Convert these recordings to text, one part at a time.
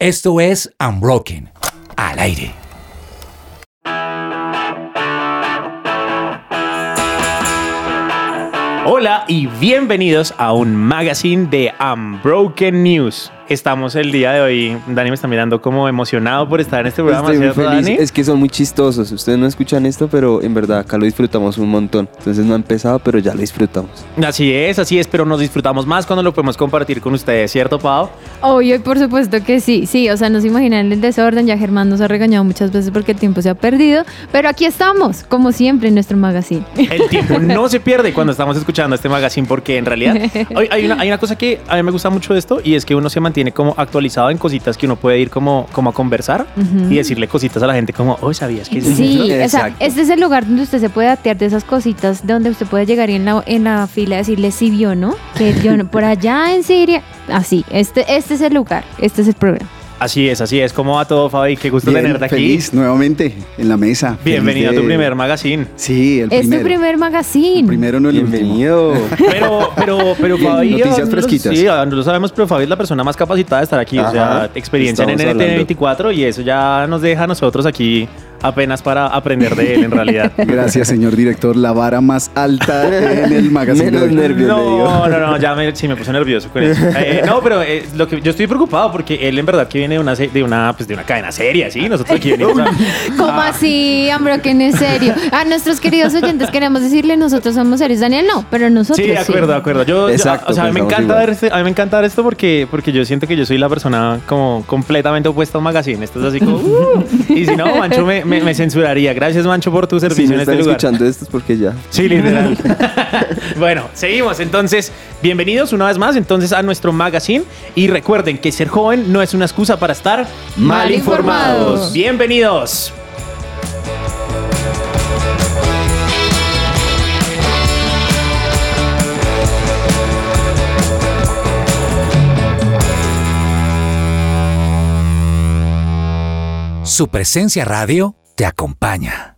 Esto es Unbroken, al aire. Hola y bienvenidos a un magazine de Unbroken News. Estamos el día de hoy, Dani me está mirando como emocionado por estar en este programa, Estoy muy ¿cierto, feliz. Dani? Es que son muy chistosos. Ustedes no escuchan esto, pero en verdad acá lo disfrutamos un montón. Entonces no ha empezado, pero ya lo disfrutamos. Así es, así es, pero nos disfrutamos más cuando lo podemos compartir con ustedes, ¿cierto, Pau? Obvio, por supuesto que sí, sí, o sea, no se imaginan el desorden, ya Germán nos ha regañado muchas veces porque el tiempo se ha perdido, pero aquí estamos, como siempre, en nuestro magazine. El tiempo no se pierde cuando estamos escuchando este magazine porque en realidad hay, hay una, hay una cosa que a mí me gusta mucho de esto y es que uno se mantiene como actualizado en cositas que uno puede ir como, como a conversar y decirle cositas a la gente como, oh, ¿sabías que es Sí, o sea, Exacto. este es el lugar donde usted se puede atear de esas cositas, donde usted puede llegar y en la, en la fila decirle sí vio, ¿no? Que yo no- por allá en Siria, así, este, este es el lugar, este es el programa. Así es, así es. ¿Cómo va todo, Fabi? Qué gusto Bien, tenerte aquí. feliz nuevamente en la mesa. Bienvenido a tu primer magazine. Sí, el Es primero. tu primer magazine. El primero no el. Bienvenido. Pero, pero, pero Bien, Fabi. noticias ah, fresquitas. Sí, no lo sabemos, pero Fabi es la persona más capacitada de estar aquí. o sea, experiencia en estamos NNT24 y eso ya nos deja a nosotros aquí apenas para aprender de él en realidad. Gracias, señor director. La vara más alta en el magazine. Menos nervios. No, no, no, ya me, sí me puse nervioso con eso. Eh, no, pero eh, lo que yo estoy preocupado porque él en verdad que viene de una, de una, pues, de una cadena seria, ¿sí? Nosotros aquí venimos a... ¿Cómo Ah. así, Ambroken? En serio. A nuestros queridos oyentes queremos decirle, nosotros somos serios. Daniel no, pero nosotros Sí, de acuerdo, de acuerdo. Yo, yo- Exacto, o sea, a mí me encanta ver este, a mí me encanta ver esto porque, porque yo siento que yo soy la persona como completamente opuesta a un magazine. Esto es así como, uh, y si no, Mancho me, me- me censuraría. Gracias, Mancho, por tu Si servicio me en este lugar. escuchando esto es porque ya. Sí, literal. bueno, seguimos. Entonces, bienvenidos una vez más entonces a nuestro magazine. Y recuerden que ser joven no es una excusa para estar mal, Mal informados. informados. Bienvenidos. Su presencia radio te acompaña.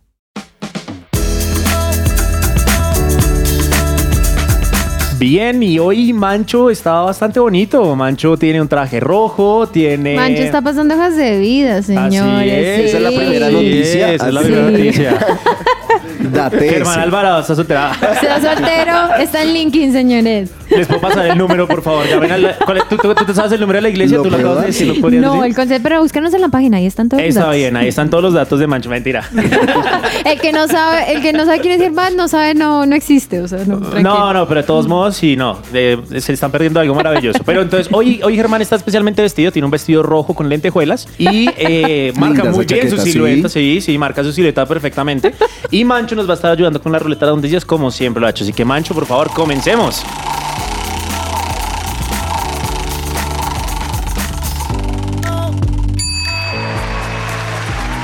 Bien, y hoy Mancho está bastante bonito. Mancho tiene un traje rojo, tiene... Mancho está pasando hojas de vida, señores. Así es. sí. Esa es la primera Sí, noticia. Esa es la primera Sí. noticia. Date Germán. Alvarado está soltera. Sea soltero, está en LinkedIn, señores. Les puedo pasar el número, por favor. Llamen a la- ¿cuál es? ¿Tú, tú- tú te sabes el número de la iglesia? ¿Lo ¿Tú lo puedo acabas de dar? decir? ¿Lo podrías No, decir? el concepto, pero búscanos en la página, ahí están todos los Está datos. bien, ahí están todos los datos de Mancho. Mentira. El que no sabe, el que no sabe quién es Germán, no sabe, no, no existe. O sea, no, tranquilo. No, no, pero de todos modos, sí, no. eh, se están perdiendo algo maravilloso. Pero entonces, hoy, hoy Germán está especialmente vestido. Tiene un vestido rojo con lentejuelas y eh, marca Linda muy esa bien su chaqueta, silueta. sí. Sí, sí, marca su silueta perfectamente. Y Mancho nos va a estar ayudando con la ruleta de noticias, como siempre lo ha hecho. Así que, Mancho, por favor, comencemos.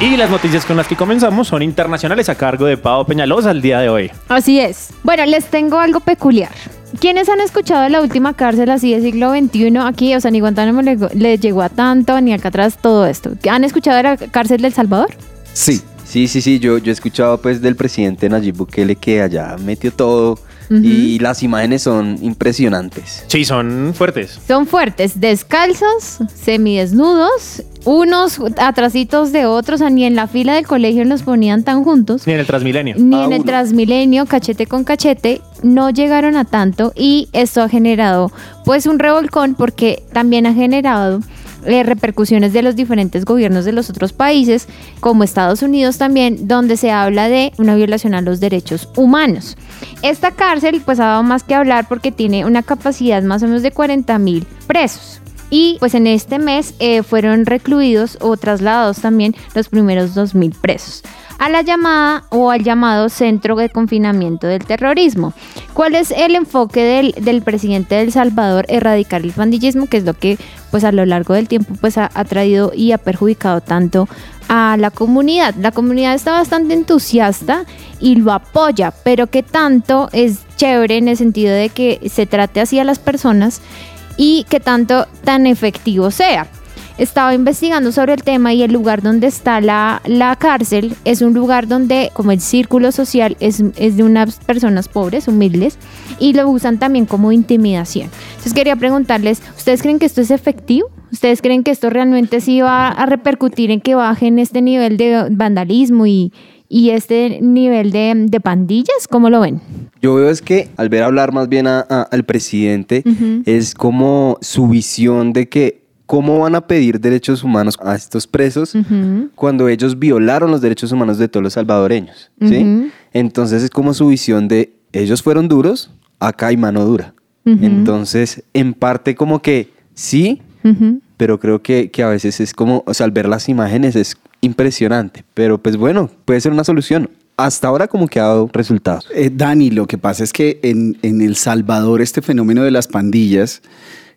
Y las noticias con las que comenzamos son internacionales a cargo de Pau Peñalosa el día de hoy. Así es. Bueno, les tengo algo peculiar. ¿Quiénes han escuchado de la última cárcel así del siglo XXI aquí? O sea, ni Guantánamo le, le llegó a tanto, ni acá atrás todo esto. ¿Han escuchado de la cárcel del Salvador? Sí, sí, sí, sí. Yo, yo he escuchado pues del presidente Nayib Bukele que allá metió todo y las imágenes son impresionantes. Sí, son fuertes. Son fuertes, descalzos, semidesnudos, unos atrasitos de otros, o sea, ni en la fila del colegio los ponían tan juntos. Ni en el Transmilenio. Ni Ah, en el uno. Transmilenio, cachete con cachete, no llegaron a tanto y esto ha generado pues un revolcón porque también ha generado eh, repercusiones de los diferentes gobiernos de los otros países, como Estados Unidos también, donde se habla de una violación a los derechos humanos. Esta cárcel pues ha dado más que hablar porque tiene una capacidad más o menos de 40 mil presos. Y pues en este mes eh, fueron recluidos o trasladados también los primeros 2.000 presos a la llamada o al llamado Centro de Confinamiento del Terrorismo. ¿Cuál es el enfoque del, del presidente de El Salvador? Erradicar el pandillismo, que es lo que pues a lo largo del tiempo pues ha, ha traído y ha perjudicado tanto a la comunidad. La comunidad está bastante entusiasta y lo apoya, pero que tanto es chévere en el sentido de que se trate así a las personas y que tanto tan efectivo sea. Estaba investigando sobre el tema y el lugar donde está la, la cárcel es un lugar donde como el círculo social es, es de unas personas pobres, humildes, y lo usan también como intimidación. Entonces quería preguntarles, ¿ustedes creen que esto es efectivo? ¿Ustedes creen que esto realmente sí va a repercutir en que bajen este nivel de vandalismo y, y este nivel de, de pandillas? ¿Cómo lo ven? Yo veo es que al ver hablar más bien a- a- al presidente es como su visión de que cómo van a pedir derechos humanos a estos presos Ujú. cuando ellos violaron los derechos humanos de todos los salvadoreños, ¿sí? Ujú. Entonces es como su visión de ellos fueron duros, acá hay mano dura. Ujú. Entonces, en parte como que sí, pero creo que, que a veces es como, o sea, al ver las imágenes es impresionante, pero pues bueno, puede ser una solución. Hasta ahora como que ha dado resultados. Eh, Dani, lo que pasa es que en, en El Salvador este fenómeno de las pandillas,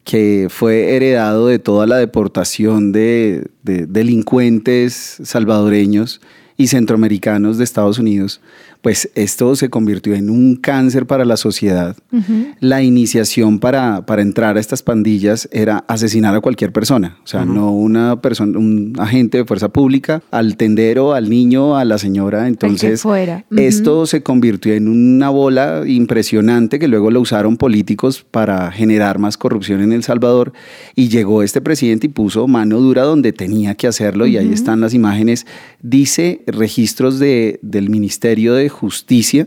que fue heredado de toda la deportación de, de delincuentes salvadoreños y centroamericanos de Estados Unidos, pues esto se convirtió en un cáncer para la sociedad. La iniciación para, para entrar a estas pandillas era asesinar a cualquier persona, o sea, no una persona, un agente de fuerza pública, al tendero, al niño, a la señora. Entonces, fuera. Esto se convirtió en una bola impresionante que luego lo usaron políticos para generar más corrupción en El Salvador y llegó este presidente y puso mano dura donde tenía que hacerlo y ahí están las imágenes. Dice registros de, del Ministerio de Justicia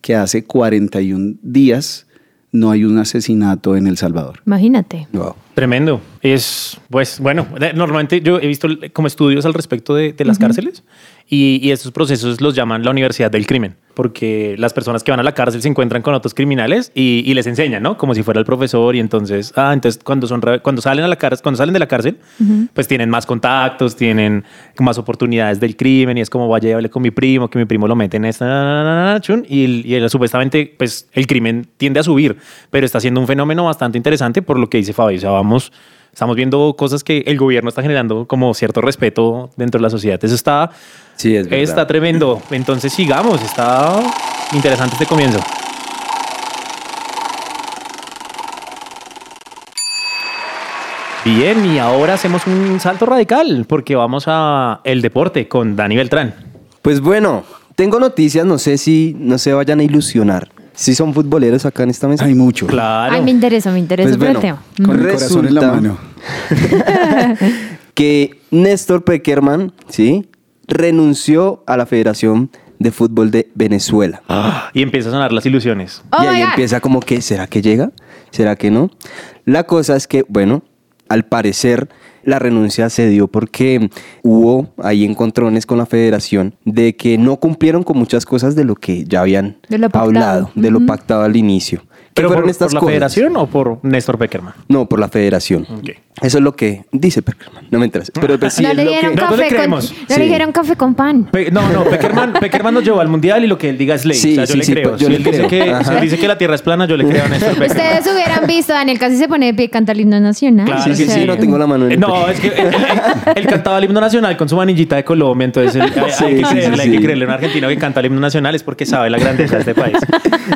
que hace 41 días no hay un asesinato en El Salvador. Imagínate. Wow. Tremendo. Es, pues, bueno, normalmente yo he visto como estudios al respecto de, de las cárceles y, y estos procesos los llaman la universidad del crimen, porque las personas que van a la cárcel se encuentran con otros criminales y, y les enseñan, ¿no? Como si fuera el profesor y entonces, ah, entonces cuando son cuando salen a la cárcel, cuando salen de la cárcel, pues tienen más contactos, tienen más oportunidades del crimen y es como vaya y hable con mi primo, que mi primo lo mete en esta y, y supuestamente pues el crimen tiende a subir, pero está siendo un fenómeno bastante interesante por lo que dice Fabio, o sea, Estamos viendo cosas que el gobierno está generando como cierto respeto dentro de la sociedad. Eso está, Sí, es verdad. está tremendo. Entonces sigamos, está interesante este comienzo. Bien, y ahora hacemos un salto radical porque vamos a el deporte con Dani Beltrán. Pues bueno, tengo noticias, no sé si no se vayan a ilusionar. Si son futboleros acá en esta mesa. Hay mucho. Claro. Ay, me interesa, me interesa Pues por el bueno, tema. Con el corazón en la Resulta- mano. que Néstor Peckerman, ¿sí? Renunció a la Federación de Fútbol de Venezuela. Ah, y empieza a sonar las ilusiones. Oh y ahí empieza como que, ¿será que llega? ¿Será que no? La cosa es que, bueno, al parecer la renuncia se dio porque hubo ahí encontrones con la federación de que no cumplieron con muchas cosas de lo que ya habían De lo pactado. hablado, de lo pactado al inicio. ¿Qué ¿Pero por, la cosas? federación o por Néstor Beckerman? No, por la federación. Eso es lo que dice Peckerman. No me interesa. Pero pues, sí no le lo dieron que... No, no le café con, creemos. no Sí. le dijeron café con pan. Pe- no, no, Peckerman, Peckerman nos llevó al mundial y lo que él diga es ley. Sí, o sea, yo sí, le sí, creo. pues, yo si, le él dice creo. que, si él dice que la tierra es plana, yo le creo a Néstor Beckerman. Ustedes hubieran visto, Daniel casi se pone de pie y canta el himno nacional. Claro Sí, que sí, no tengo la mano en el No, es que él, él- él cantaba el himno nacional con su manillita de Colombia, entonces él- hay, que sí, creerle, sí, hay que creerle a un argentino que canta el himno nacional es porque sabe la grandeza de este país.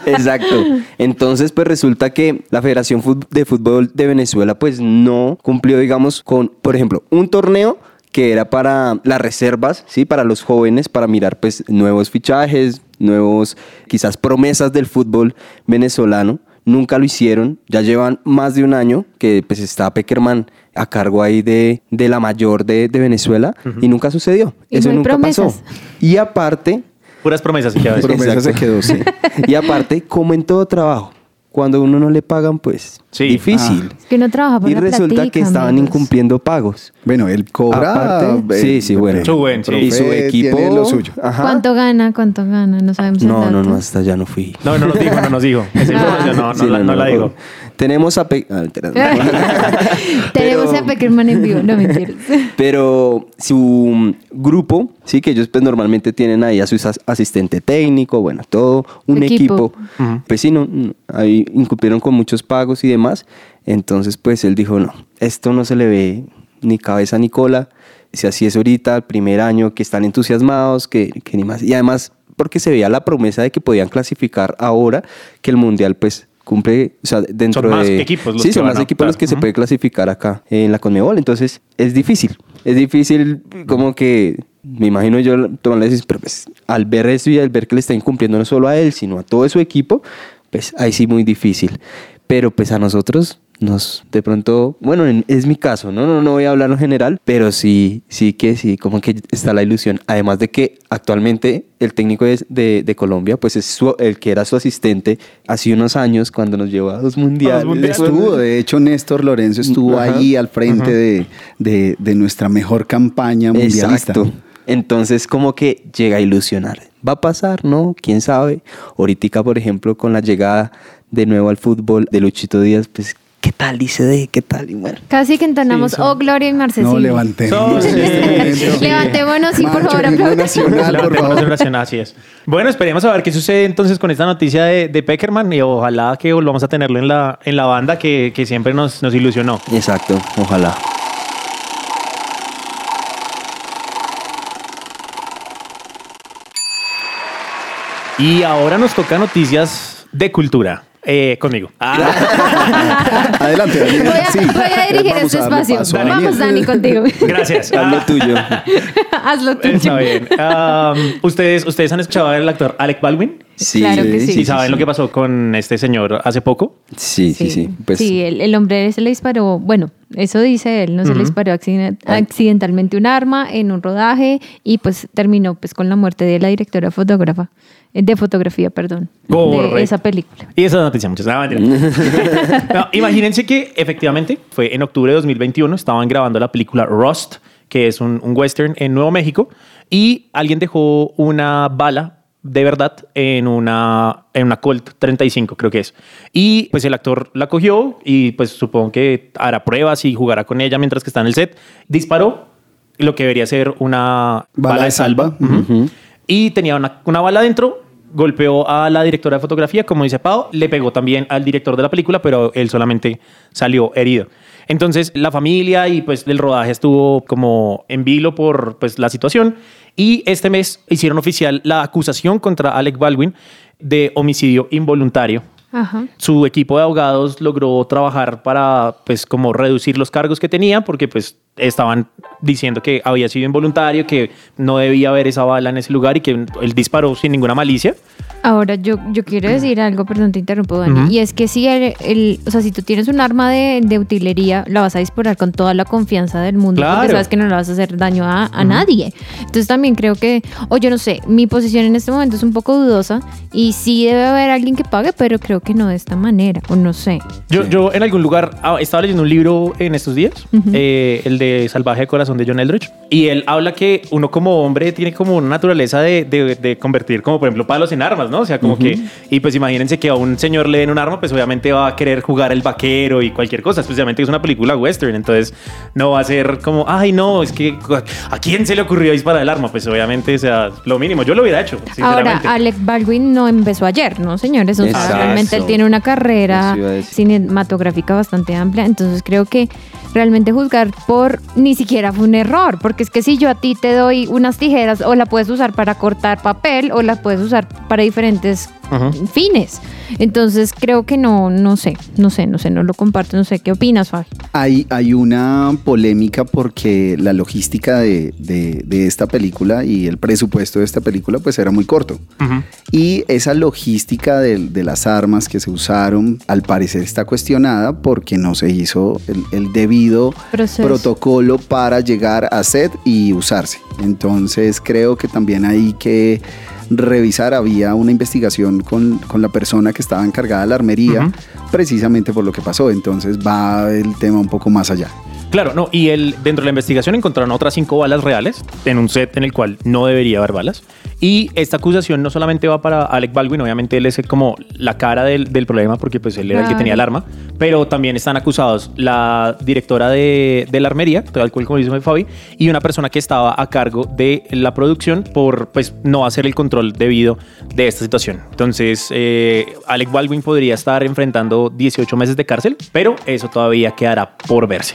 Exacto. Entonces, pues resulta que la Federación de Fútbol de Venezuela, pues no cumplió, digamos, con, por ejemplo, un torneo que era para las reservas, ¿sí? Para los jóvenes, para mirar, pues, nuevos fichajes, nuevos, quizás, promesas del fútbol venezolano. Nunca lo hicieron. Ya llevan más de un año que, pues, está Peckerman a cargo ahí de, de la mayor de, de Venezuela y nunca sucedió. Y Eso no hay nunca pasó. promesas. Y aparte, Puras promesas y que a veces. Promesa se quedó, sí. y aparte, como en todo trabajo, cuando uno no le pagan, pues Sí. difícil. Es que uno trabaja por y resulta platica, que estaban amigos. incumpliendo pagos. Bueno, él cobra. Aparte, eh, sí, sí, bueno. Su buen, sí. Y su equipo. tiene lo suyo. Ajá. ¿Cuánto gana? ¿Cuánto gana? No sabemos No, no, dato. no, hasta allá no fui. No, no nos dijo, no nos dijo. Esa información no, no, Sí, la, no la no, digo. Tenemos a Pe- ah, no. Tenemos Pero- a Peckerman en vivo, no mentiras. Pero su grupo, sí, que ellos pues normalmente tienen ahí a su as- asistente técnico, bueno, todo un Equipo. equipo. Pues sí, no, no, ahí incumplieron con muchos pagos y demás. Entonces, pues él dijo, no, esto no se le ve ni cabeza ni cola. Si así es ahorita, el primer año que están entusiasmados, que, que ni más. Y además, porque se veía la promesa de que podían clasificar ahora que el Mundial, pues cumple, o sea, dentro Son más de... equipos los sí, que son van más a equipos los que se puede clasificar acá en la Conmebol, entonces es difícil, es difícil como que, me imagino yo tomar la decisión, pero pues al ver eso y al ver que le está incumpliendo no solo a él, sino a todo su equipo, pues ahí sí muy difícil, pero pues a nosotros nos de pronto, bueno, en- es mi caso, no, no, no voy a hablar en general, pero sí, sí que sí, como que está la ilusión. Además de que actualmente el técnico de, de- de Colombia, pues es su- el que era su asistente hace unos años cuando nos llevó a dos mundiales. mundiales. Estuvo, de hecho, Néstor Lorenzo estuvo Ajá. ahí al frente de, de- de nuestra mejor campaña mundialista. Exacto. Entonces, como que llega a ilusionar. ¿Va a pasar? No, quién sabe. Ahorita, por ejemplo, con la llegada de nuevo al fútbol de Luchito Díaz, pues, ¿qué tal dice de qué tal? Y bueno, Casi que entonamos, oh, Gloria y Marcesín. No, levantemos. Sí. Levantémonos, sí, por Macho, favor, himno aplaudan. nacional, por favor. la oración, así es. Bueno, esperemos a ver qué sucede entonces con esta noticia de, de Peckerman y ojalá que volvamos a tenerlo en la, en la banda que, que siempre nos, nos ilusionó. exacto, ojalá. Y ahora nos toca noticias de cultura. Eh, conmigo. Adelante, Daniel. Voy a, Sí. voy a dirigir Vamos este a darle espacio. paso a Vamos. Dani, contigo. Gracias. Haz lo Ah, tuyo. Hazlo tuyo. Está bien. Um, ¿ustedes, ¿Ustedes han escuchado al actor Alec Baldwin? Sí, Claro que sí. ¿Y saben lo que pasó con este señor hace poco? Sí, sí, sí. Pues, Sí, el, el hombre se le disparó, bueno, eso dice él, no se le disparó accident- accidentalmente un arma en un rodaje y pues terminó pues con la muerte de la directora fotógrafa, eh, de fotografía, perdón, Correcto. de esa película. Y esa noticia, muchas gracias. No, imagínense que efectivamente fue en octubre de 2021, estaban grabando la película Rust, que es un, un western en Nuevo México, y alguien dejó una bala de verdad en una, en una Colt 35, creo que es. Y pues el actor la cogió y pues supongo que hará pruebas y jugará con ella mientras que está en el set. Disparó lo que debería ser una Bala de salva. Y tenía una, una bala dentro, golpeó a la directora de fotografía, como dice Pau, le pegó también al director de la película, pero él solamente salió herido. Entonces la familia y pues el rodaje estuvo como en vilo por pues la situación y este mes hicieron oficial la acusación contra Alec Baldwin de homicidio involuntario. Su equipo de abogados logró trabajar para, pues, como reducir los cargos que tenía, porque, pues, estaban diciendo que había sido involuntario, que no debía haber esa bala en ese lugar y que él disparó sin ninguna malicia. Ahora, yo, yo quiero decir algo, perdón, te interrumpo, Dani. Y es que si el, el- o sea, si tú tienes un arma de, de utilería, la vas a disparar con toda la confianza del mundo, Claro. porque sabes que no le vas a hacer daño a, a nadie. Entonces también creo que, o yo no sé, mi posición en este momento es un poco dudosa y sí debe haber alguien que pague, pero creo que no de esta manera, o no sé. Yo, yo en algún lugar ah, estaba leyendo un libro en estos días, eh, el de Salvaje de Corazón de John Eldridge, y él habla que uno como hombre tiene como una naturaleza de, de- de convertir como por ejemplo palos en armas, ¿no? O sea, como que, y pues imagínense que a un señor le den un arma, pues obviamente va a querer jugar el vaquero y cualquier cosa, especialmente que es una película western, entonces no va a ser como, ay no, es que ¿a quién se le ocurrió disparar el arma? Pues obviamente, o sea, lo mínimo, yo lo hubiera hecho, Ahora, sinceramente. Alec Baldwin no empezó ayer, ¿no, señores? O sea, Exacto. realmente él tiene una carrera cinematográfica bastante amplia, entonces creo que realmente juzgar por ni siquiera fue un error, porque es que si yo a ti te doy unas tijeras, o la puedes usar para cortar papel, o la puedes usar para diferentes fines. Entonces creo que no, no sé, no sé, no sé, no lo comparto, no sé, ¿qué opinas, Fabi? Hay, hay una polémica porque la logística de, de- de esta película y el presupuesto de esta película pues era muy corto. Ujú. Y esa logística de, de las armas que se usaron al parecer está cuestionada porque no se hizo el, el debido Proceso. protocolo para llegar a set y usarse. Entonces creo que también hay que revisar, había una investigación con, con la persona que estaba encargada de la armería precisamente por lo que pasó. Entonces va el tema un poco más allá. Claro, no, y él, dentro de la investigación encontraron otras cinco balas reales en un set en el cual no debería haber balas. Y esta acusación no solamente va para Alec Baldwin, obviamente él es como la cara del, del problema porque pues él era el que tenía el arma, pero también están acusados la directora de, de la armería, tal cual como dice Fabi, y una persona que estaba a cargo de la producción por pues no hacer el control debido de esta situación. Entonces, eh, Alec Baldwin podría estar enfrentando 18 meses de cárcel, pero eso todavía quedará por verse.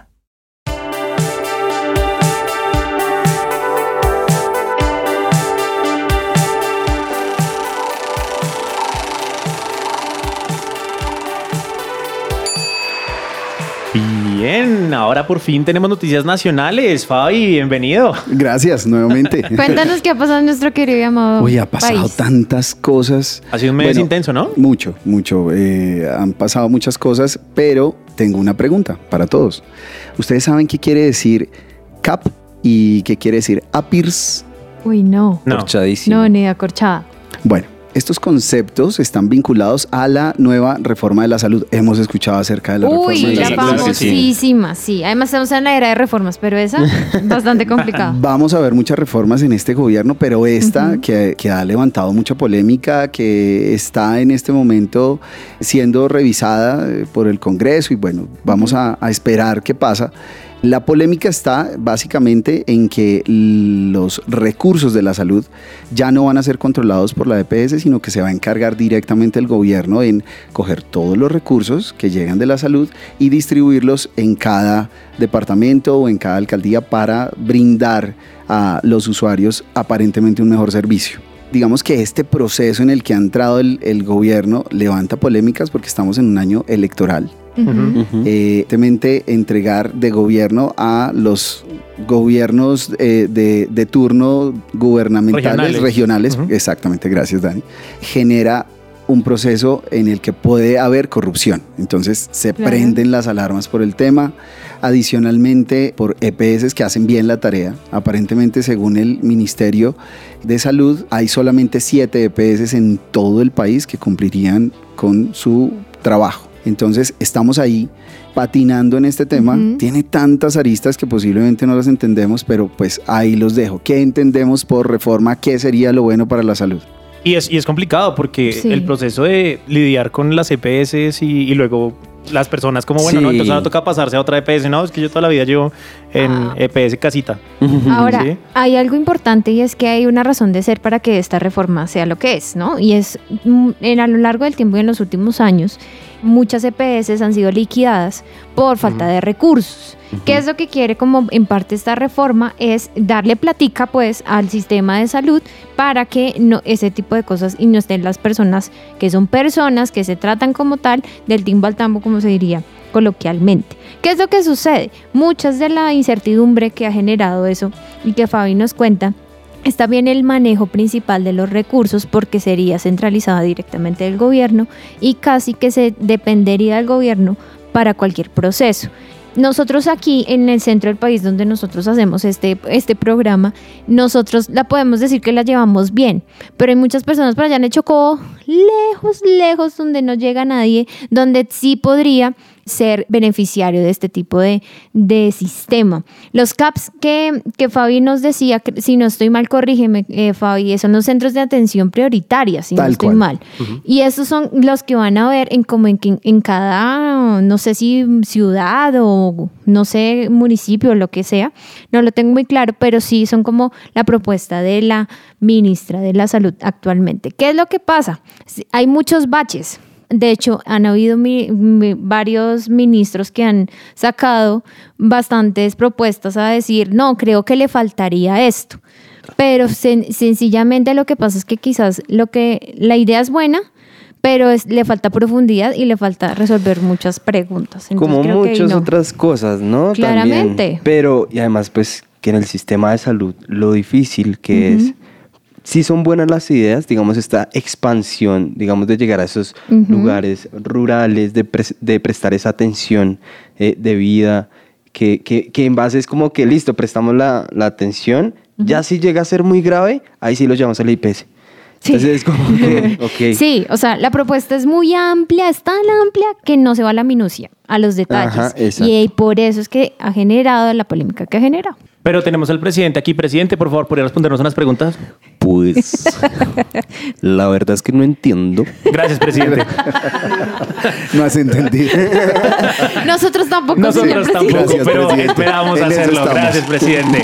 Bien, ahora por fin tenemos noticias nacionales. Fabi, bienvenido. Gracias nuevamente. Cuéntanos qué ha pasado en nuestro querido y amado Uy, ha pasado país. tantas cosas. Ha sido un mes Bueno, intenso, ¿no? Mucho, mucho. Eh, han pasado muchas cosas, pero tengo una pregunta para todos. ¿Ustedes saben qué quiere decir CAP y qué quiere decir APIRS? Uy, no. No. Corchadísimo. No, ni acorchada. Bueno, estos conceptos están vinculados a la nueva reforma de la salud. Hemos escuchado acerca de la reforma Uy, de la la salud. famosísima, sí. Además estamos en la era de reformas, pero esa bastante complicada. Vamos a ver muchas reformas en este gobierno, pero esta que, que ha levantado mucha polémica, que está en este momento siendo revisada eh, por el Congreso y bueno, vamos a, a esperar qué pasa. La polémica está básicamente en que los recursos de la salud ya no van a ser controlados por la EPS, sino que se va a encargar directamente el gobierno en coger todos los recursos que llegan de la salud y distribuirlos en cada departamento o en cada alcaldía para brindar a los usuarios aparentemente un mejor servicio. Digamos que este proceso en el que ha entrado el, el gobierno levanta polémicas porque estamos en un año electoral Eh, evidentemente entregar de gobierno a los gobiernos eh, de, de turno gubernamentales, Regionales. exactamente, gracias Dani, genera un proceso en el que puede haber corrupción. Entonces se Claro. prenden las alarmas por el tema. Adicionalmente, por EPS que hacen bien la tarea. Aparentemente, según el Ministerio de Salud, hay solamente siete EPS en todo el país que cumplirían con su trabajo. Entonces, estamos ahí patinando en este tema. Ujú. Tiene tantas aristas que posiblemente no las entendemos, pero pues ahí los dejo. ¿Qué entendemos por reforma? ¿Qué sería lo bueno para la salud? Y es, y es complicado porque Sí. el proceso de lidiar con las EPS y, y luego las personas como, bueno, no, Sí. entonces ahora toca pasarse a otra EPS. No, es que yo toda la vida llevo en Ah. EPS casita. Ahora, Sí. hay algo importante y es que hay una razón de ser para que esta reforma sea lo que es, ¿no? Y es, mm, en, a lo largo del tiempo y en los últimos años, muchas EPS han sido liquidadas por falta de recursos. ¿Qué es lo que quiere como en parte esta reforma? Es darle platica pues al sistema de salud para que no ese tipo de cosas y no estén las personas que son personas que se tratan como tal del timbo al tambo como se diría coloquialmente. ¿Qué es lo que sucede? Muchas de la incertidumbre que ha generado eso y que Fabi nos cuenta Está bien el manejo principal de los recursos porque sería centralizada directamente del gobierno y casi que se dependería del gobierno para cualquier proceso. Nosotros aquí en el centro del país donde nosotros hacemos este, este programa, nosotros la podemos decir que la llevamos bien, pero hay muchas personas por allá en el Chocó, lejos, lejos, donde no llega nadie, donde sí podría ser beneficiario de este tipo de, de sistema. Los CAPS que, que Fabi nos decía, que, si no estoy mal, corrígeme, eh, Fabi, son los centros de atención prioritaria, si no estoy cual. mal. Y esos son los que van a ver en como en, en cada, no sé si ciudad o no sé, municipio o lo que sea, no lo tengo muy claro, pero sí son como la propuesta de la ministra de la Salud actualmente. ¿Qué es lo que pasa? Hay muchos baches. De hecho, han habido mi- mi- varios ministros que han sacado bastantes propuestas a decir, no, creo que le faltaría esto. Pero sen- sencillamente lo que pasa es que quizás lo que la idea es buena, pero es- le falta profundidad y le falta resolver muchas preguntas. Entonces, Como creo que muchas no. otras cosas, ¿no? También. Claramente. Pero, y además, pues, que en el sistema de salud, lo difícil que es, sí son buenas las ideas, digamos, esta expansión, digamos, de llegar a esos lugares rurales, de, de prestar esa atención eh, de vida, que, que, que en base es como que, listo, prestamos la, la atención, ya si llega a ser muy grave, ahí sí lo llevamos al IPS. Sí. Entonces es como que. Sí, o sea, la propuesta es muy amplia, es tan amplia que no se va a la minucia, a los detalles. Ajá, y por eso es que ha generado la polémica que ha generado. Pero tenemos al presidente aquí. Presidente, por favor, ¿podría respondernos unas preguntas? Pues, la verdad es que no entiendo. Gracias, presidente. No has entendido. Nosotros tampoco, señor Nosotros presidente. tampoco, Gracias, pero presidente. esperamos hacerlo. Gracias, presidente.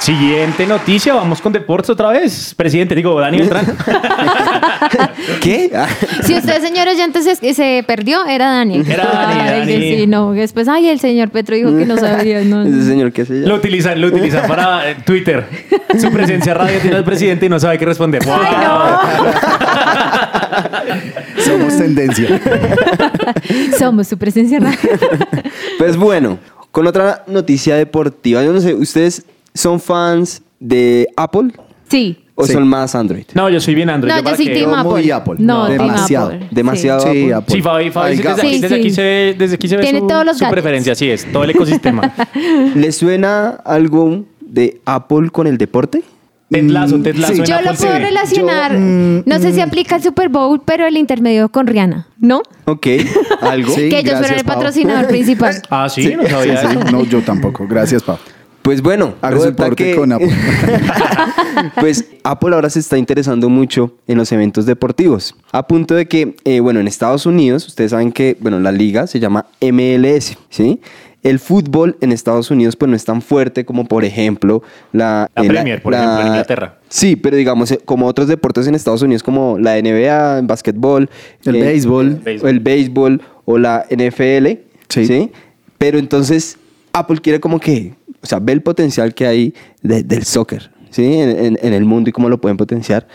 Siguiente noticia, vamos con deportes otra vez. Presidente, digo, Dani Beltrán. ¿Qué? Si usted, señor oyente, se, se perdió, era Dani. Era Dani, Ay, Dani. Sí, no, después, ay, el señor Petro dijo que no sabía. No, Ese señor que se Lo llama. utilizan, lo utilizan para eh, Twitter. Su presencia radio tiene al presidente y no sabe qué responder. Somos tendencia. Somos su presencia radio. Pues bueno, con otra noticia deportiva. Yo no sé, ¿ustedes son fans de Apple Sí. o Sí. son más Android? No, yo soy bien Android. No, yo soy Team Apple. muy Apple. No, demasiado. Apple. Demasiado Sí, Apple. Apple. Sí, Fabi, Fabi, desde, aquí, Sí, desde sí. aquí se ve, desde aquí se ve Tiene su, todos los su preferencia, así es, todo el ecosistema. ¿Les suena algo de Apple con el deporte? Ted Lasso, Ted Lasso Sí. en Yo lo Apple puedo TV. relacionar, Yo, mm, no sé si aplica el Super Bowl, pero el intermedio con Rihanna, ¿no? Ok, algo. Sí, que ellos fueron el patrocinador principal. Ah, sí, no sabía Sí, sí. eso. No, yo tampoco. Gracias, Pau. Pues bueno, Hago resulta deporte que con Apple. pues Apple ahora se está interesando mucho en los eventos deportivos, a punto de que, eh, bueno, en Estados Unidos, ustedes saben que, bueno, la liga se llama MLS, ¿sí? El fútbol en Estados Unidos pues no es tan fuerte como por ejemplo la... La eh, Premier, por ejemplo, en Inglaterra. Sí, pero digamos eh, como otros deportes en Estados Unidos como la NBA, el básquetbol, El eh, béisbol. o el béisbol o la NFL, Sí. ¿sí? Pero entonces Apple quiere como que, o sea, ve el potencial que hay de- del soccer, ¿sí? En, en- en el mundo y cómo lo pueden potenciar,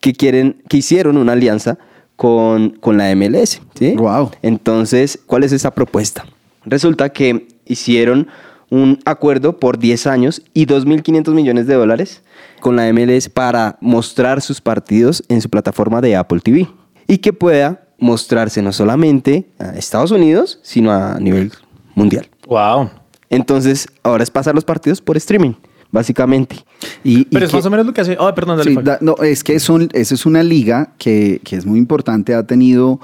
que quieren, que hicieron una alianza con, con la MLS, ¿sí? Guau. Entonces, ¿cuál es esa propuesta? Resulta que hicieron un acuerdo por 10 años y 2.500 millones de dólares con la MLS para mostrar sus partidos en su plataforma de Apple TV y que pueda mostrarse no solamente a Estados Unidos, sino a nivel mundial. Wow. Entonces, ahora es pasar los partidos por streaming, básicamente. Y, y Pero es que- más o menos lo que hace. Oh, perdón, dale, Sí, da- no, es que son, esa es una liga que, que es muy importante, ha tenido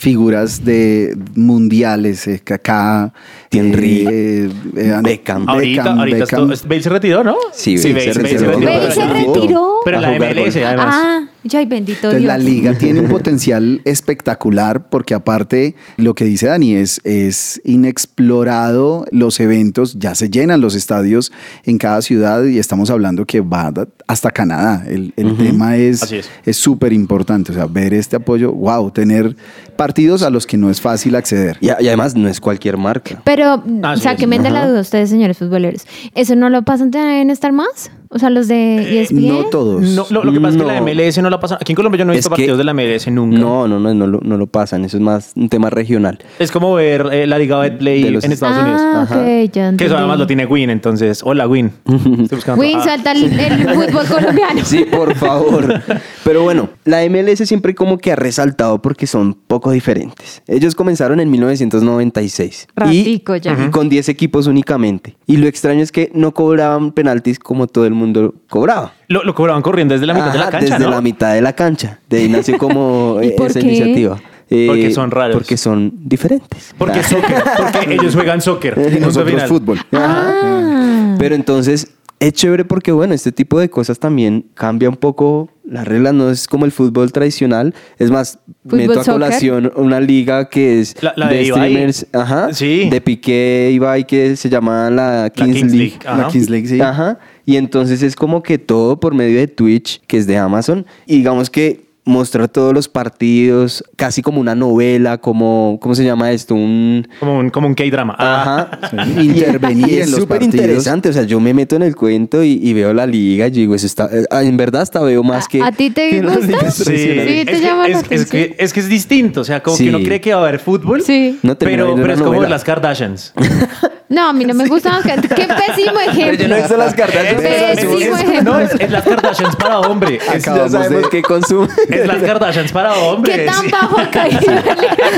figuras de mundiales, eh, Kaká, Thierry, eh, eh, Beckham. Ahorita, Beckham, ahorita Beckham. esto- Bale se retiró, ¿no? Sí, Bale se retiró. Bale se retiró. Pero en la MLS, además. Ah, ay, bendito Entonces, Dios. la liga tiene un potencial espectacular porque aparte lo que dice Dani es, es inexplorado los eventos, ya se llenan los estadios en cada ciudad y estamos hablando que va hasta Canadá. El, el tema es Así es. es súper importante, o sea, ver este apoyo, wow, tener partidos a los que no es fácil acceder. Y, y además no es cualquier marca. Pero, Así sáquenme es. de la duda ustedes, señores futboleros. ¿Eso no lo pasan en Star Más? O sea, los de E ESPN. No todos. No, lo, lo que pasa es que la. MLS no la pasa. Aquí en Colombia yo no he Es visto que- partidos de la MLS nunca. No, no, no, no, lo- no lo pasan. Eso es más un tema regional. Es como ver eh, la Liga Betplay De los- en Estados ah, Unidos. ok, Ajá. ya Que entendí. eso además lo tiene Win, entonces. Hola, Win. Estoy buscando- Win, Ah. salta el, el fútbol colombiano. Sí, por favor. Pero bueno, la MLS siempre como que ha resaltado porque son poco diferentes. Ellos comenzaron en 1996. Ratico y, ya. y con 10 equipos únicamente. Y lo extraño es que no cobraban penaltis como todo el mundo cobraba. Lo, lo cobraban corriendo desde la mitad de la cancha, Desde ¿no? la mitad de la cancha. De ahí nació como ¿Y eh, esa qué? iniciativa. Eh, Porque son raros. Porque son diferentes. Porque Ah. soccer, porque ellos juegan soccer. Y nosotros final. fútbol. Ah. Pero entonces es chévere porque, bueno, este tipo de cosas también cambia un poco las reglas, no es como el fútbol tradicional. Es más, Fútbol meto a soccer. colación una liga que es La- la de Ibai. streamers, ajá, Sí. de Piqué Ibai que se llama la Kings, Kings League. League. La Kings League, sí. Ajá. Y entonces es como que todo por medio de Twitch, que es de Amazon, y digamos que mostrar todos los partidos, casi como una novela, como, ¿cómo se llama esto? Un... Como un, como un K-drama. Ah. Ajá. Sí, intervenir Y es en los súper interesante. O sea, yo me meto en el cuento y, y veo la liga y digo, eso está. eh, En verdad, hasta veo más que. ¿A- a ti te gusta? Sí. Sí, te es, llama que, la es, es atención. que, es que es distinto. O sea, como Sí. que uno cree que va a haber fútbol. Sí. No pero, pero es como novela. las Kardashians. No, a mí no me gusta. Qué pésimo ejemplo. Yo no he visto las Kardashians, Pésimo ejemplo. no, es, es las Kardashians para hombre. Es, Ya Acabamos sabemos de- que consume. es las Kardashians para hombre. ¿Qué tan sí. bajo ha caído?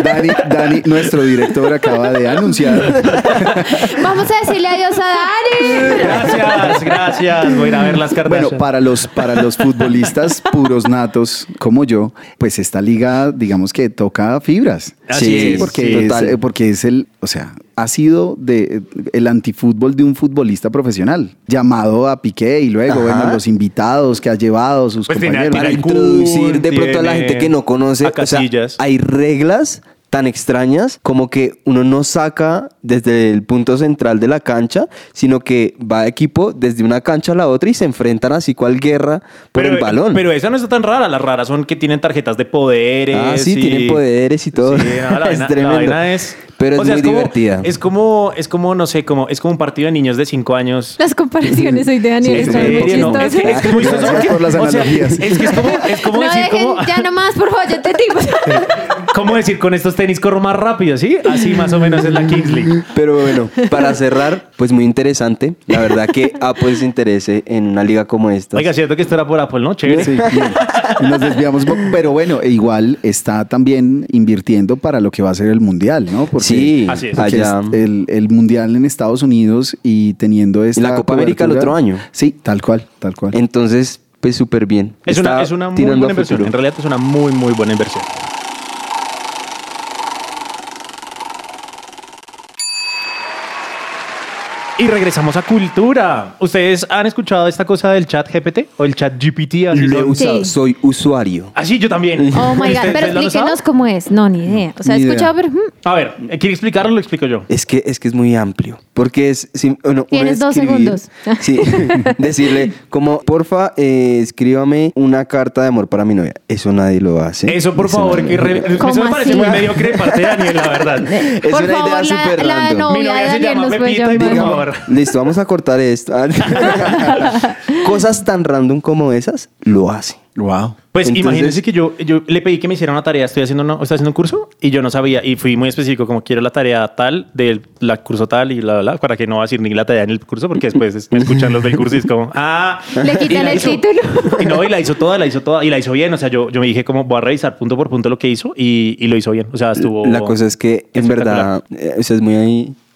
Dani, Dani, nuestro director, acaba de anunciar Vamos a decirle adiós a Dani. Gracias, gracias. Voy a ir a ver las Kardashians. Bueno, para los, para los futbolistas puros natos como yo, pues esta liga, digamos que toca fibras. Así Sí, es. porque, sí, es, total. eh, porque es el, o sea, ha sido de, el antifútbol de un futbolista profesional, llamado a Piqué y luego, Ajá. bueno, los invitados que ha llevado, sus Pues tiene- compañeros. Para Tiene introducir de pronto a la gente que no conoce. a o sea, Casillas. hay reglas tan extrañas como que uno no saca desde el punto central de la cancha, sino que va equipo desde una cancha a la otra y se enfrentan así cual guerra por el balón. Pero esa no está tan rara. Las raras son que tienen tarjetas de poderes. ah, sí, y- tienen poderes y todo. Sí, no, la es vaina- la tremendo. vaina es- Pero o es sea, muy como- divertida. Es como, es como, no sé, como, es como un partido de niños de 5 años. Las comparaciones hoy de Daniel ¿En están muy serio? No, es que, es es porque- por las o sea, analogías. es que es como, es como No decir, dejen, como, ya nomás, por favor, ya te digo. ¿cómo decir con estos tenis corro más rápido, ¿sí? Así más o menos es la Kings League. Pero bueno, para cerrar, pues muy interesante. La verdad que Apple se interese en una liga como esta. Oiga, cierto que esto era por Apple, ¿no? Chévere. Sí, bien. Y nos desviamos, pero bueno, e igual está también invirtiendo para lo que va a ser el mundial, ¿no? Porque, Sí, Así es. porque allá. es el, el mundial en Estados Unidos y teniendo esta la Copa América el otro año. Sí, tal cual, tal cual. Entonces, pues súper bien. Es una, es una muy buena inversión. En realidad es una muy, muy buena inversión. Y regresamos a cultura. ¿Ustedes han escuchado esta cosa del chat GPT o el chat GPT? Así Lo he usado, Sí. soy usuario. Ah, sí, yo también. Oh my God. ¿Ustedes- Pero explíquenos cómo es. No, ni idea. O sea, he idea. escuchado, pero. mm, A ver, ¿quiere explicarlo o lo explico yo? Es que, es que es muy amplio. Porque es. si- Tienes dos escribir- segundos. Sí. decirle, como, porfa, eh, escríbame una carta de amor para mi novia. Eso nadie lo hace. Eso, por favor, que lo re- hace. ¿Cómo eso me parece así? muy mediocre de parte de Daniel, la verdad. Es por una idea favor, la, súper la random. Mi novia de novia se Daniel llama Pepita y por llamar. Favor. Listo, vamos a cortar esto. Cosas tan random como esas, lo hace. Wow. Pues Entonces- imagínense que yo, yo le pedí que me hiciera una tarea, estoy haciendo, una- estoy haciendo un curso y yo no sabía y fui muy específico como quiero la tarea tal del la curso tal y la, para que no va a decir ni la tarea en el curso porque después es- me escuchan los del curso y es como, ah. Le quitan el hizo- título. Y no, y la hizo toda, la hizo toda y la hizo bien, o sea, yo, yo me dije como voy a revisar punto por punto lo que hizo y, y lo hizo bien, o sea, estuvo... La cosa es que, en verdad, eh, o sea, es muy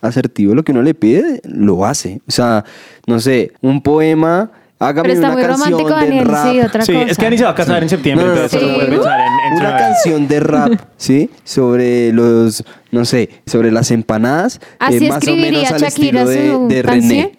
asertivo. Lo que uno le pide, lo hace. O sea, no sé, un poema, hágame Pero está una muy canción romántico, de Daniel. rap. Sí, otra Sí, cosa. es que Ani se va a casar en septiembre, No, no, entonces sí. puede pensar en, en Una canción de rap, ¿sí? Sobre los, no sé, sobre las empanadas. eh, Así más o escribiría menos al Shakira estilo de, René.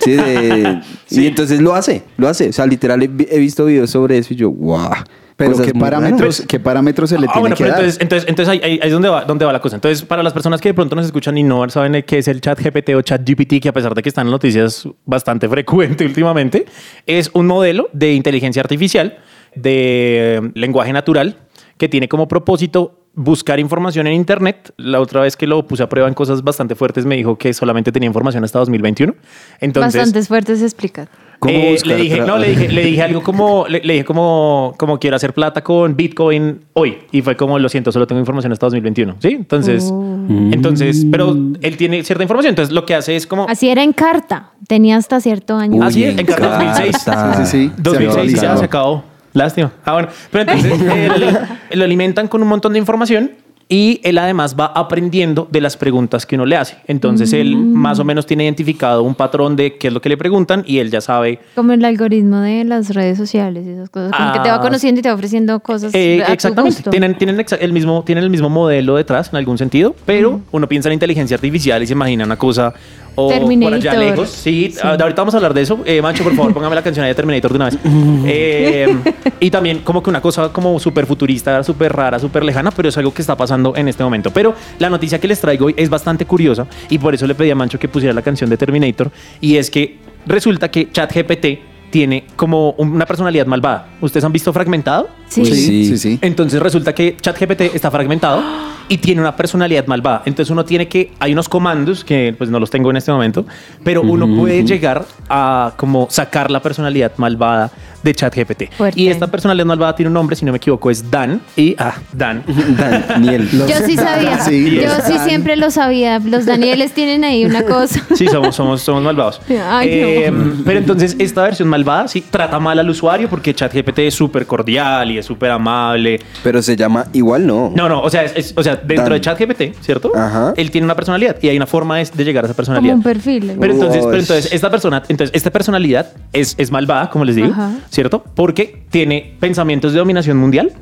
Sí, de- Sí. Y entonces lo hace, lo hace. O sea, literal, he, he visto videos sobre eso y yo, wow. Pero ¿qué parámetros. ¿qué parámetros se le Ah, tiene bueno, que pero dar? entonces, entonces, entonces ahí, ahí- ahí es donde va, donde va la cosa. Entonces, para las personas que de pronto nos escuchan y no saben qué es el chat GPT o chat GPT, que a pesar de que están en noticias bastante frecuente últimamente, es un modelo de inteligencia artificial de eh, lenguaje natural que tiene como propósito buscar información en Internet. La otra vez que lo puse a prueba en cosas bastante fuertes me dijo que solamente tenía información hasta 2021. Entonces, Bastantes fuertes explica. ¿Cómo eh, le dije, no, le dije, le dije algo como, le, le dije como, como quiero hacer plata con Bitcoin hoy. Y fue como, lo siento, solo tengo información hasta 2021. ¿Sí? Entonces, Oh. entonces, pero él tiene cierta información. Entonces, lo que hace es como, Así era en carta. Tenía hasta cierto año. Uy, Así es, en carta 2006. carta. Sí, sí, sí. 2006 Se ya se acabó. Lástima. Ah, bueno. Pero entonces él- lo alimentan con un montón de información y él además va aprendiendo de las preguntas que uno le hace. Entonces él más o menos tiene identificado un patrón de qué es lo que le preguntan y él ya sabe Como el algoritmo de las redes sociales y esas cosas. Como que te va Ah. conociendo y te va ofreciendo cosas Eh, a tu exactamente. gusto. Tienen, tienen, el mismo, tienen el mismo modelo detrás en algún sentido, pero uno piensa en inteligencia artificial y se imagina una cosa o por allá Terminator. lejos. Sí, ah, ahorita vamos a hablar de eso. Eh, Mancho, por favor, póngame la canción de Terminator de una vez. Eh, y también como que una cosa como súper futurista, súper rara, súper lejana, pero es algo que está pasando en este momento. Pero la noticia que les traigo hoy es bastante curiosa y por eso le pedí a Mancho que pusiera la canción de Terminator y es que resulta que ChatGPT tiene como una personalidad malvada. ¿Ustedes han visto fragmentado? Sí. Sí, Sí. sí, sí. Entonces resulta que ChatGPT está fragmentado y tiene una personalidad malvada. Entonces uno tiene que, hay unos comandos que pues no los tengo en este momento, pero uno puede llegar a como sacar la personalidad malvada de ChatGPT. Fuerte. Y esta personalidad malvada tiene un nombre, si no me equivoco, es Dan. Y, ah, Dan. Daniel. Yo sí sabía. Sí, Yo sí Dan. siempre lo sabía. Los Danieles tienen ahí una cosa. Sí, somos, somos, somos malvados. Ay, Eh, no. Pero entonces esta versión malvada sí trata mal al usuario porque ChatGPT es súper cordial y es súper amable. Pero se llama igual, no. No, no, o sea, es- es- o sea dentro Dan. de ChatGPT, ¿cierto? Ajá. Él tiene una personalidad y hay una forma de, de llegar a esa Como personalidad. un perfil. Pero entonces, pero entonces esta persona, entonces esta personalidad es, es malvada, como les digo, Ajá. ¿Cierto? Porque tiene pensamientos de dominación mundial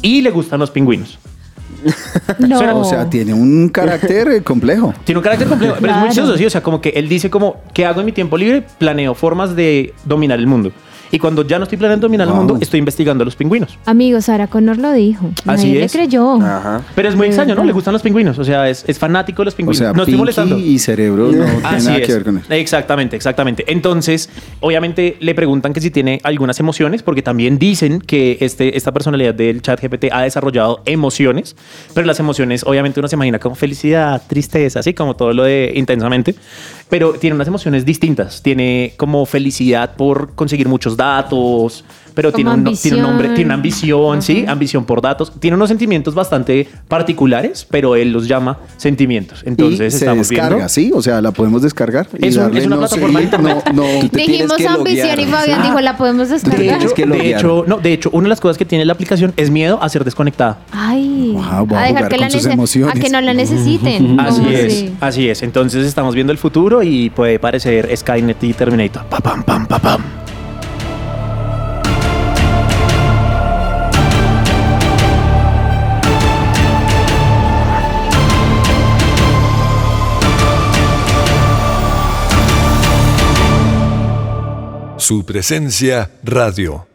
y le gustan los pingüinos. No. O sea, tiene un carácter complejo. Tiene un carácter complejo, pero es muy chistoso, sí. O sea, como que él dice como, ¿qué hago en mi tiempo libre? Planeo formas de dominar el mundo. Y cuando ya no estoy planeando dominar Wow. el mundo, estoy investigando a los pingüinos. Amigo, Sara Connor lo dijo. Así Nadie es. le creyó. Ajá. Pero es muy De extraño, ¿no? Le gustan los pingüinos. O sea, es, es fanático de los O pingüinos. sea, no estoy molestando. y cerebro no tiene Así nada es. que ver con eso. Exactamente, exactamente. Entonces, obviamente le preguntan que si tiene algunas emociones, porque también dicen que este, esta personalidad del chat GPT ha desarrollado emociones, pero las emociones, obviamente uno se imagina como felicidad, tristeza, así como todo lo de intensamente, pero tiene unas emociones distintas. Tiene como felicidad por conseguir muchos datos, pero tiene un, tiene un nombre, tiene una ambición. sí, ambición por datos. Tiene unos sentimientos bastante particulares, pero él los llama sentimientos. Entonces y se estamos descarga, viendo. ¿sí? O sea, la podemos descargar. y Es un- es una no plataforma de seguir, internet. No, no. Dijimos que ambición loguear. y Fabián Ah. dijo, ¿la podemos De descargar? que de hecho, no, de hecho, una de las cosas que tiene la aplicación es miedo a ser desconectada. Ay, Wow, a a dejar que la sus emociones. a que no la necesiten. Así ¿Cómo es, así? así es. Entonces estamos viendo el futuro y puede parecer Skynet y Terminator. Pa, pam, pam, pa, pam. Su presencia radio.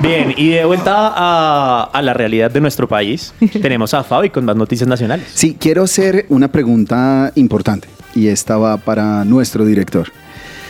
Bien, y de vuelta a, a la realidad de nuestro país, tenemos a Fabi con más noticias nacionales. Sí, quiero hacer una pregunta importante y esta va para nuestro director.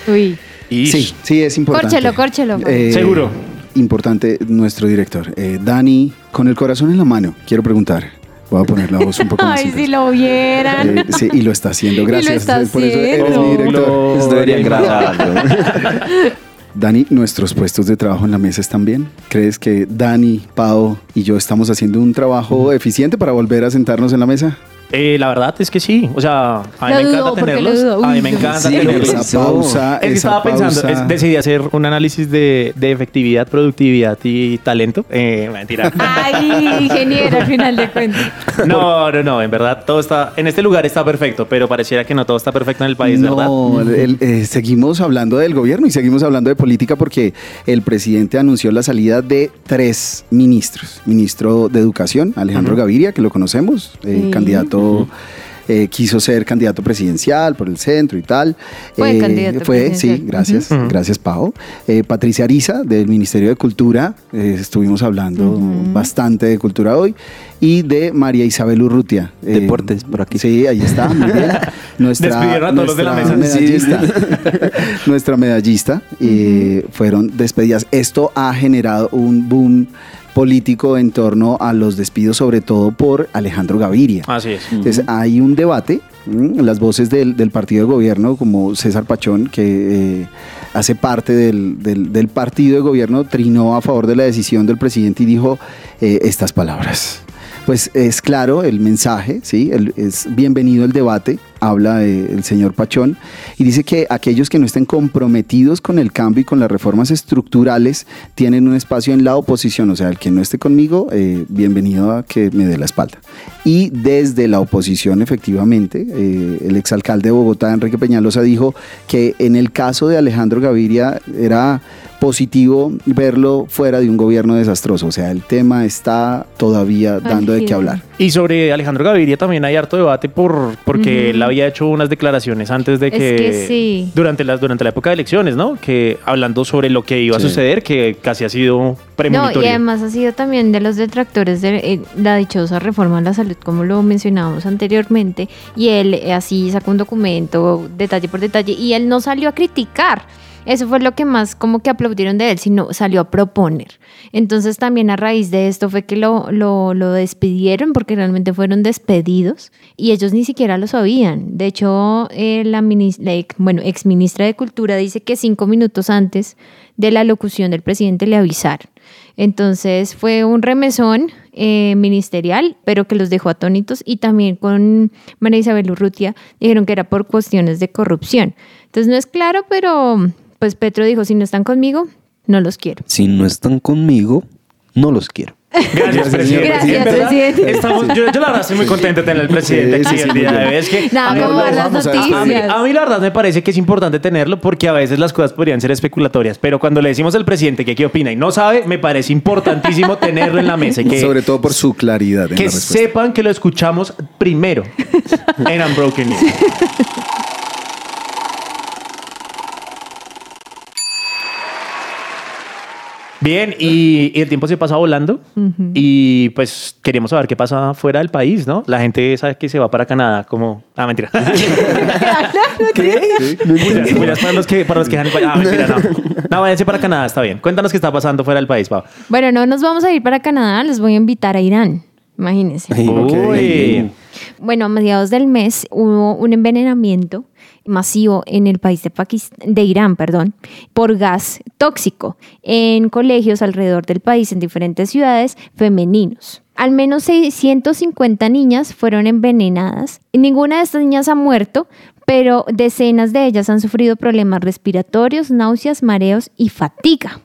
Uy. Sí, sí, es importante. Córchelo, córchelo, Fabi. Seguro. Importante nuestro director. Eh, Dani, con el corazón en la mano, quiero preguntar. Voy a poner la voz un poco más Ay, si lo vieran. Eh, sí, y lo está haciendo. Y lo Gracias. está Por eso eres haciendo. mi director. Gloria. grabarlo. Dani, ¿nuestros puestos de trabajo en la mesa están bien? ¿Crees que Dani, Pau y yo estamos haciendo un trabajo eficiente para volver a sentarnos en la mesa? Eh, la verdad es que sí. O sea, a mí me dudo, encanta tenerlos. a mí me no. encanta Sí. tenerlos. Esa pausa, Es que esa estaba pensando, pausa. es- decidí hacer un análisis de, de efectividad, productividad y talento. Eh, mentira. Ay, ingeniero, al final de cuentas. No, no, no, en verdad todo está, en este lugar está perfecto, pero pareciera que no todo está perfecto en el país, ¿verdad? no, el- eh, seguimos hablando del gobierno y seguimos hablando de política porque el presidente anunció la salida de tres ministros. Ministro de Educación, Alejandro Gaviria, que lo conocemos, eh, Sí. candidato... eh, quiso ser candidato presidencial por el centro y tal. Fue Eh, candidato Fue, presidencial. sí, gracias, gracias Pau. Eh, Patricia Ariza, del Ministerio de Cultura, eh, estuvimos hablando bastante de cultura hoy, y de María Isabel Urrutia. eh, Deportes, por aquí. Sí, ahí está, muy bien. Nuestra, Despidieron a todos los de la nuestra mesa. Medallista, nuestra medallista eh, fueron despedidas. Esto ha generado un boom político en torno a los despidos, sobre todo por Alejandro Gaviria. Así es. Entonces hay un debate, las voces del, del partido de gobierno, como César Pachón, que eh, hace parte del, del- del partido de gobierno, trinó a favor de la decisión del presidente y dijo eh, estas palabras. Pues es claro el mensaje, ¿sí? El- es bienvenido el debate, habla el señor Pachón, y dice que aquellos que no estén comprometidos con el cambio y con las reformas estructurales tienen un espacio en la oposición, o sea, el que no esté conmigo, eh, bienvenido a que me dé la espalda. Y desde la oposición, efectivamente, eh, el exalcalde de Bogotá, Enrique Peñalosa, dijo que en el caso de Alejandro Gaviria era positivo verlo fuera de un gobierno desastroso, o sea, el tema está todavía dando de qué hablar. Y sobre Alejandro Gaviria también hay harto debate por, porque él había hecho unas declaraciones antes de Es que, que sí. durante, las, durante la época de elecciones, ¿no? Que hablando sobre lo que iba a Sí. suceder, que casi ha sido No, premonitorio. y además ha sido también de los detractores de eh, la dichosa reforma a la salud, como lo mencionábamos anteriormente, y él eh, así sacó un documento detalle por detalle, y él no salió a criticar. Eso fue lo que más como que aplaudieron de él, sino salió a proponer. Entonces también a raíz de esto fue que lo, lo, despidieron, porque realmente fueron despedidos, y ellos ni siquiera lo sabían. De hecho, eh, la ex- bueno, ex ministra de Cultura dice que cinco minutos antes de la locución del presidente le avisaron. Entonces fue un remesón eh, ministerial, pero que los dejó atónitos y también con María Isabel Urrutia dijeron que era por cuestiones de corrupción. Entonces no es claro, pero pues Petro dijo, si no están conmigo, no los quiero. Si no están conmigo, no los quiero. Gracias, presidente. Gracias, presidente. estamos- yo, yo la verdad estoy muy contento de tener al presidente aquí el día de hoy. Es que Nada, a mí- las vamos a mí, noticias. a mí la verdad me parece que es importante tenerlo porque a veces las cosas podrían ser especulatorias, pero cuando le decimos al presidente que qué opina y no sabe, me parece importantísimo tenerlo en la mesa y que, Sobre todo por su claridad en que la sepan que lo escuchamos primero en Unbroken News. Bien, y, y el tiempo se pasa volando y pues queríamos saber qué pasa fuera del país, ¿no? La gente sabe que se va para Canadá como... Ah, mentira. Mullas, mullas para los que para los que dejan- Ah, mentira, no. No, váyanse para Canadá, está bien. Cuéntanos qué está pasando fuera del país, Pau. Bueno, no nos vamos a ir para Canadá, les voy a invitar a Irán. Imagínense. Uy. Bueno, a mediados del mes hubo un envenenamiento masivo en el país de, Paquist- de Irán, perdón, por gas tóxico en colegios alrededor del país, en diferentes ciudades femeninos. Al menos 650 niñas fueron envenenadas. Ninguna de estas niñas ha muerto, pero decenas de ellas han sufrido problemas respiratorios, náuseas, mareos y fatiga.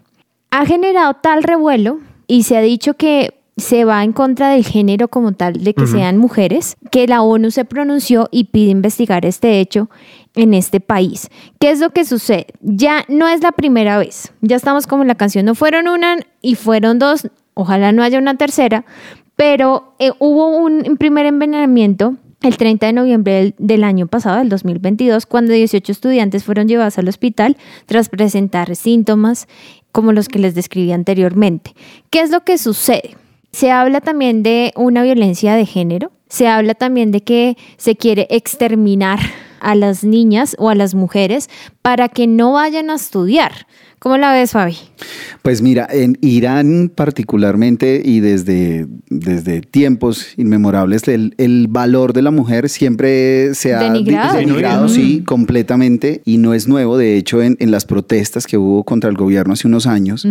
Ha generado tal revuelo y se ha dicho que se va en contra del género como tal, de que sean mujeres, que la ONU se pronunció y pide investigar este hecho en este país. ¿Qué es lo que sucede? Ya no es la primera vez, ya estamos como la canción, no fueron una y fueron dos, ojalá no haya una tercera, pero eh, hubo un, un primer envenenamiento el 30 de noviembre del, del año pasado, del 2022, cuando 18 estudiantes fueron llevados al hospital tras presentar síntomas como los que les describí anteriormente. ¿Qué es lo que sucede? Se habla también de una violencia de género, se habla también de que se quiere exterminar a las niñas o a las mujeres para que no vayan a estudiar. ¿Cómo la ves, Fabi? Pues mira, en Irán particularmente y desde, desde tiempos inmemorables, el, el valor de la mujer siempre se ha Denigrado. denigrado, sí, completamente, y no es nuevo. De hecho, en, en las protestas que hubo contra el gobierno hace unos años,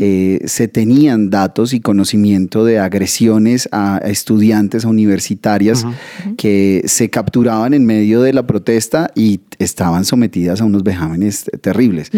eh, se tenían datos y conocimiento de agresiones a, a estudiantes, a universitarias, que se capturaban en medio de la protesta y estaban sometidas a unos vejámenes terribles.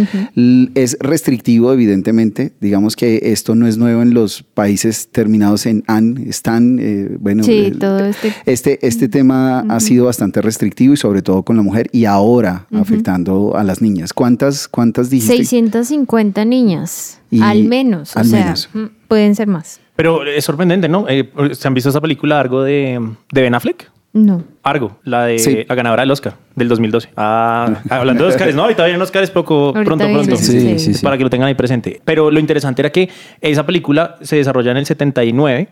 Es restrictivo, evidentemente. Digamos que esto no es nuevo en los países terminados en an, están, eh, bueno, Sí, el- todo este- este, este tema ha sido bastante restrictivo y sobre todo con la mujer y ahora afectando a las niñas. ¿Cuántas, cuántas dijiste? 650 niñas, Y- al menos. al o sea, menos. mm, pueden ser más. Pero es sorprendente, ¿no? Eh, ¿Se han visto esa película Argo de, de Ben Affleck? No. Argo, la de Sí. la ganadora del Oscar del 2012. Ah, hablando de Oscars, no, ahorita vienen Oscars poco, Ahorita pronto, viene, pronto. sí, sí, sí, sí. Para que lo tengan ahí presente. Pero lo interesante era que esa película se desarrolla en el 79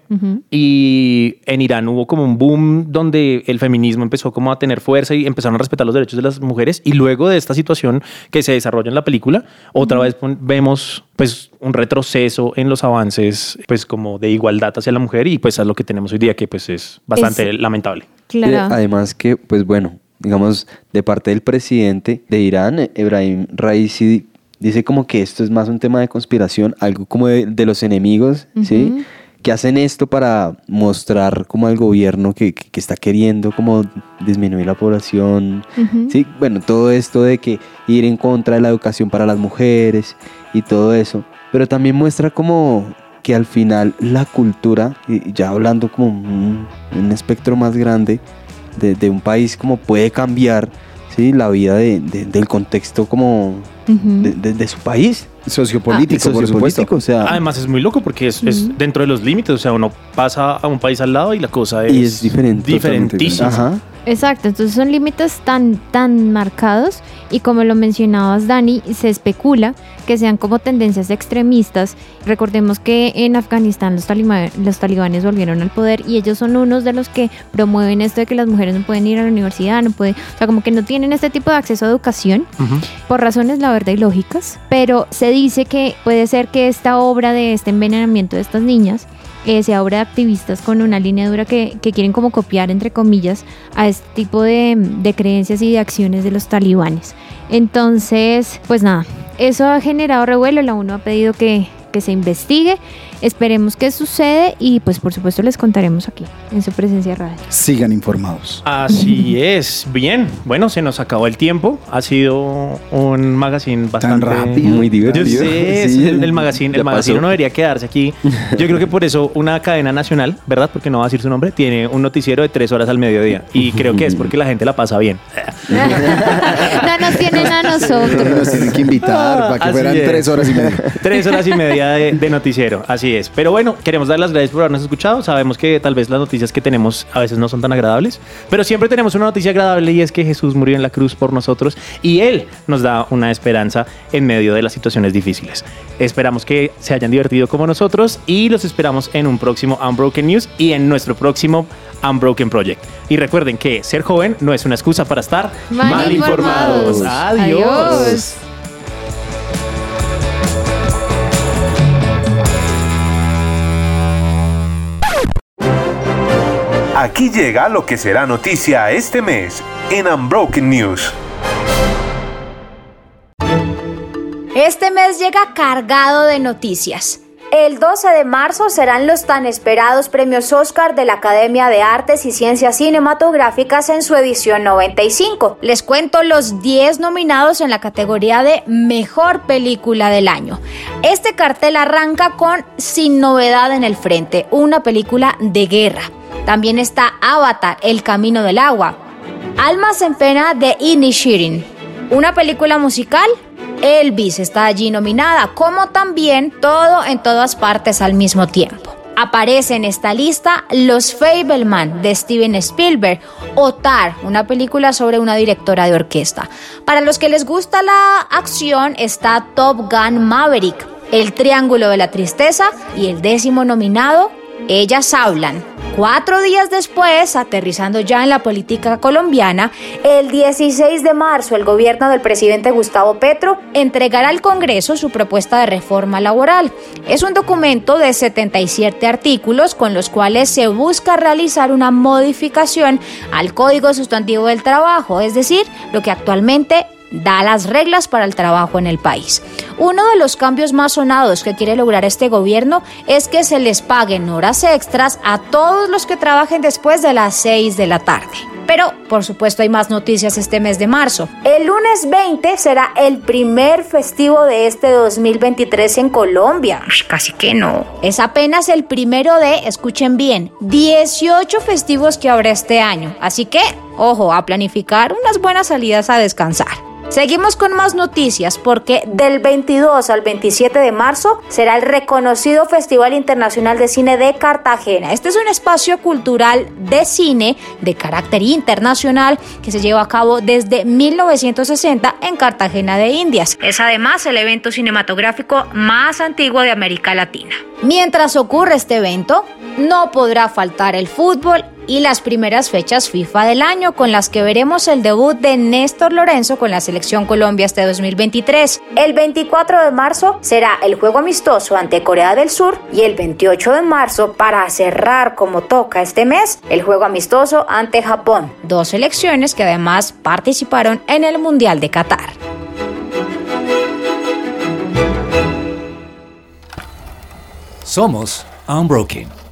y en Irán hubo como un boom donde el feminismo empezó como a tener fuerza y empezaron a respetar los derechos de las mujeres. Y luego de esta situación que se desarrolla en la película, otra vez pon- vemos pues un retroceso en los avances pues como de igualdad hacia la mujer y pues a lo que tenemos hoy día que pues es bastante Es- lamentable. Claro. Además que, pues bueno, digamos, de parte del presidente de Irán, Ebrahim Raisi, dice como que esto es más un tema de conspiración, algo como de, de los enemigos, ¿sí? Que hacen esto para mostrar como al gobierno que, que- que está queriendo como disminuir la población, ¿sí? Bueno, todo esto de que ir en contra de la educación para las mujeres y todo eso, pero también muestra como que al final la cultura, y ya hablando como un, un espectro más grande de, de un país, como puede cambiar ¿sí? la vida de- de- del contexto como de, de- de su país. Sociopolítico, por Sociopolítico, supuesto. o sea, Además es muy loco porque es, es dentro de los límites, o sea, uno pasa a un país al lado y la cosa es, Y es diferente, diferentísima. ajá. Exacto, entonces son límites tan, tan marcados y como lo mencionabas Dani, se especula que sean como tendencias extremistas. Recordemos que en Afganistán los, talima- los talibanes volvieron al poder y ellos son unos de los que promueven esto de que las mujeres no pueden ir a la universidad, no pueden, o sea, como que no tienen este tipo de acceso a educación Ujú. por razones la verdad ilógicas, pero se dice que puede ser que esta obra de este envenenamiento de estas niñas eh, sea obra de activistas con una línea dura que, que quieren como copiar, entre comillas, a este tipo de, de creencias y de acciones de los talibanes. Entonces, pues nada, eso ha generado revuelo, la ONU ha pedido que, que se investigue Esperemos que sucede y pues por supuesto les contaremos aquí en su presencia radio. Sigan informados. Así es. Bien, bueno, se nos acabó el tiempo. Ha sido un magazine bastante rápido. Muy divertido. Yo sé, Sí, el, el magazine, el magazine pasó. no debería quedarse aquí. Yo creo que por eso una cadena nacional, ¿verdad? Porque no va a decir su nombre, tiene un noticiero de tres horas al mediodía. Y creo que es porque la gente la pasa bien. no nos tienen a Nos nosotros. tienen que invitar para que Así fueran es. tres horas y media. Tres horas y media de, de noticiero, así es. Pero bueno, queremos dar las gracias por habernos escuchado. Sabemos que tal vez las noticias que tenemos a veces no son tan agradables, pero siempre tenemos una noticia agradable y es que Jesús murió en la cruz por nosotros y Él nos da una esperanza en medio de las situaciones difíciles. Esperamos que se hayan divertido como nosotros y los esperamos en un próximo Unbroken News y en nuestro próximo Unbroken Project. Y recuerden que ser joven no es una excusa para estar Mal informados. Adiós. Adiós. Aquí llega lo que será noticia este mes en Unbroken News. Este mes llega cargado de noticias. El 12 de marzo serán los tan esperados premios Oscar de la Academia de Artes y Ciencias Cinematográficas en su edición 95. Les cuento los 10 nominados en la categoría de Mejor Película del Año. Este cartel arranca con Sin Novedad en el Frente, una película de guerra. También está Avatar, El Camino del Agua. Almas en Pena de Inishirin. Una película musical. Elvis está allí nominada, como también Todo en todas partes al mismo tiempo. Aparece en esta lista Los Fableman de Steven Spielberg o Tar, una película sobre una directora de orquesta. Para los que les gusta la acción está Top Gun Maverick, El Triángulo de la Tristeza y el décimo nominado, Ellas Hablan. Cuatro días después, aterrizando ya en la política colombiana, el 16 de marzo el gobierno del presidente Gustavo Petro entregará al Congreso su propuesta de reforma laboral. Es un documento de 77 artículos con los cuales se busca realizar una modificación al Código Sustantivo del Trabajo, es decir, lo que actualmente da las reglas para el trabajo en el país. Uno de los cambios más sonados que quiere lograr este gobierno es que se les paguen horas extras a todos los que trabajen después de las 6 de la tarde. Pero, por supuesto, hay más noticias este mes de marzo. El lunes 20 será el primer festivo de este 2023 en Colombia. Casi que no. Es apenas el primero de, escuchen bien, 18 festivos que habrá este año. Así que, ojo, a planificar unas buenas salidas a descansar. Seguimos con más noticias porque del 22 al 27 de marzo será el reconocido Festival Internacional de Cine de Cartagena. Este es un espacio cultural de cine de carácter internacional que se lleva a cabo desde 1960 en Cartagena de Indias. Es además el evento cinematográfico más antiguo de América Latina. Mientras ocurre este evento, no podrá faltar el fútbol y las primeras fechas FIFA del año con las que veremos el debut de Néstor Lorenzo con la selección Colombia este 2023. El 24 de marzo será el juego amistoso ante Corea del Sur y el 28 de marzo para cerrar como toca este mes el juego amistoso ante Japón, dos selecciones que además participaron en el Mundial de Qatar. Somos Unbroken.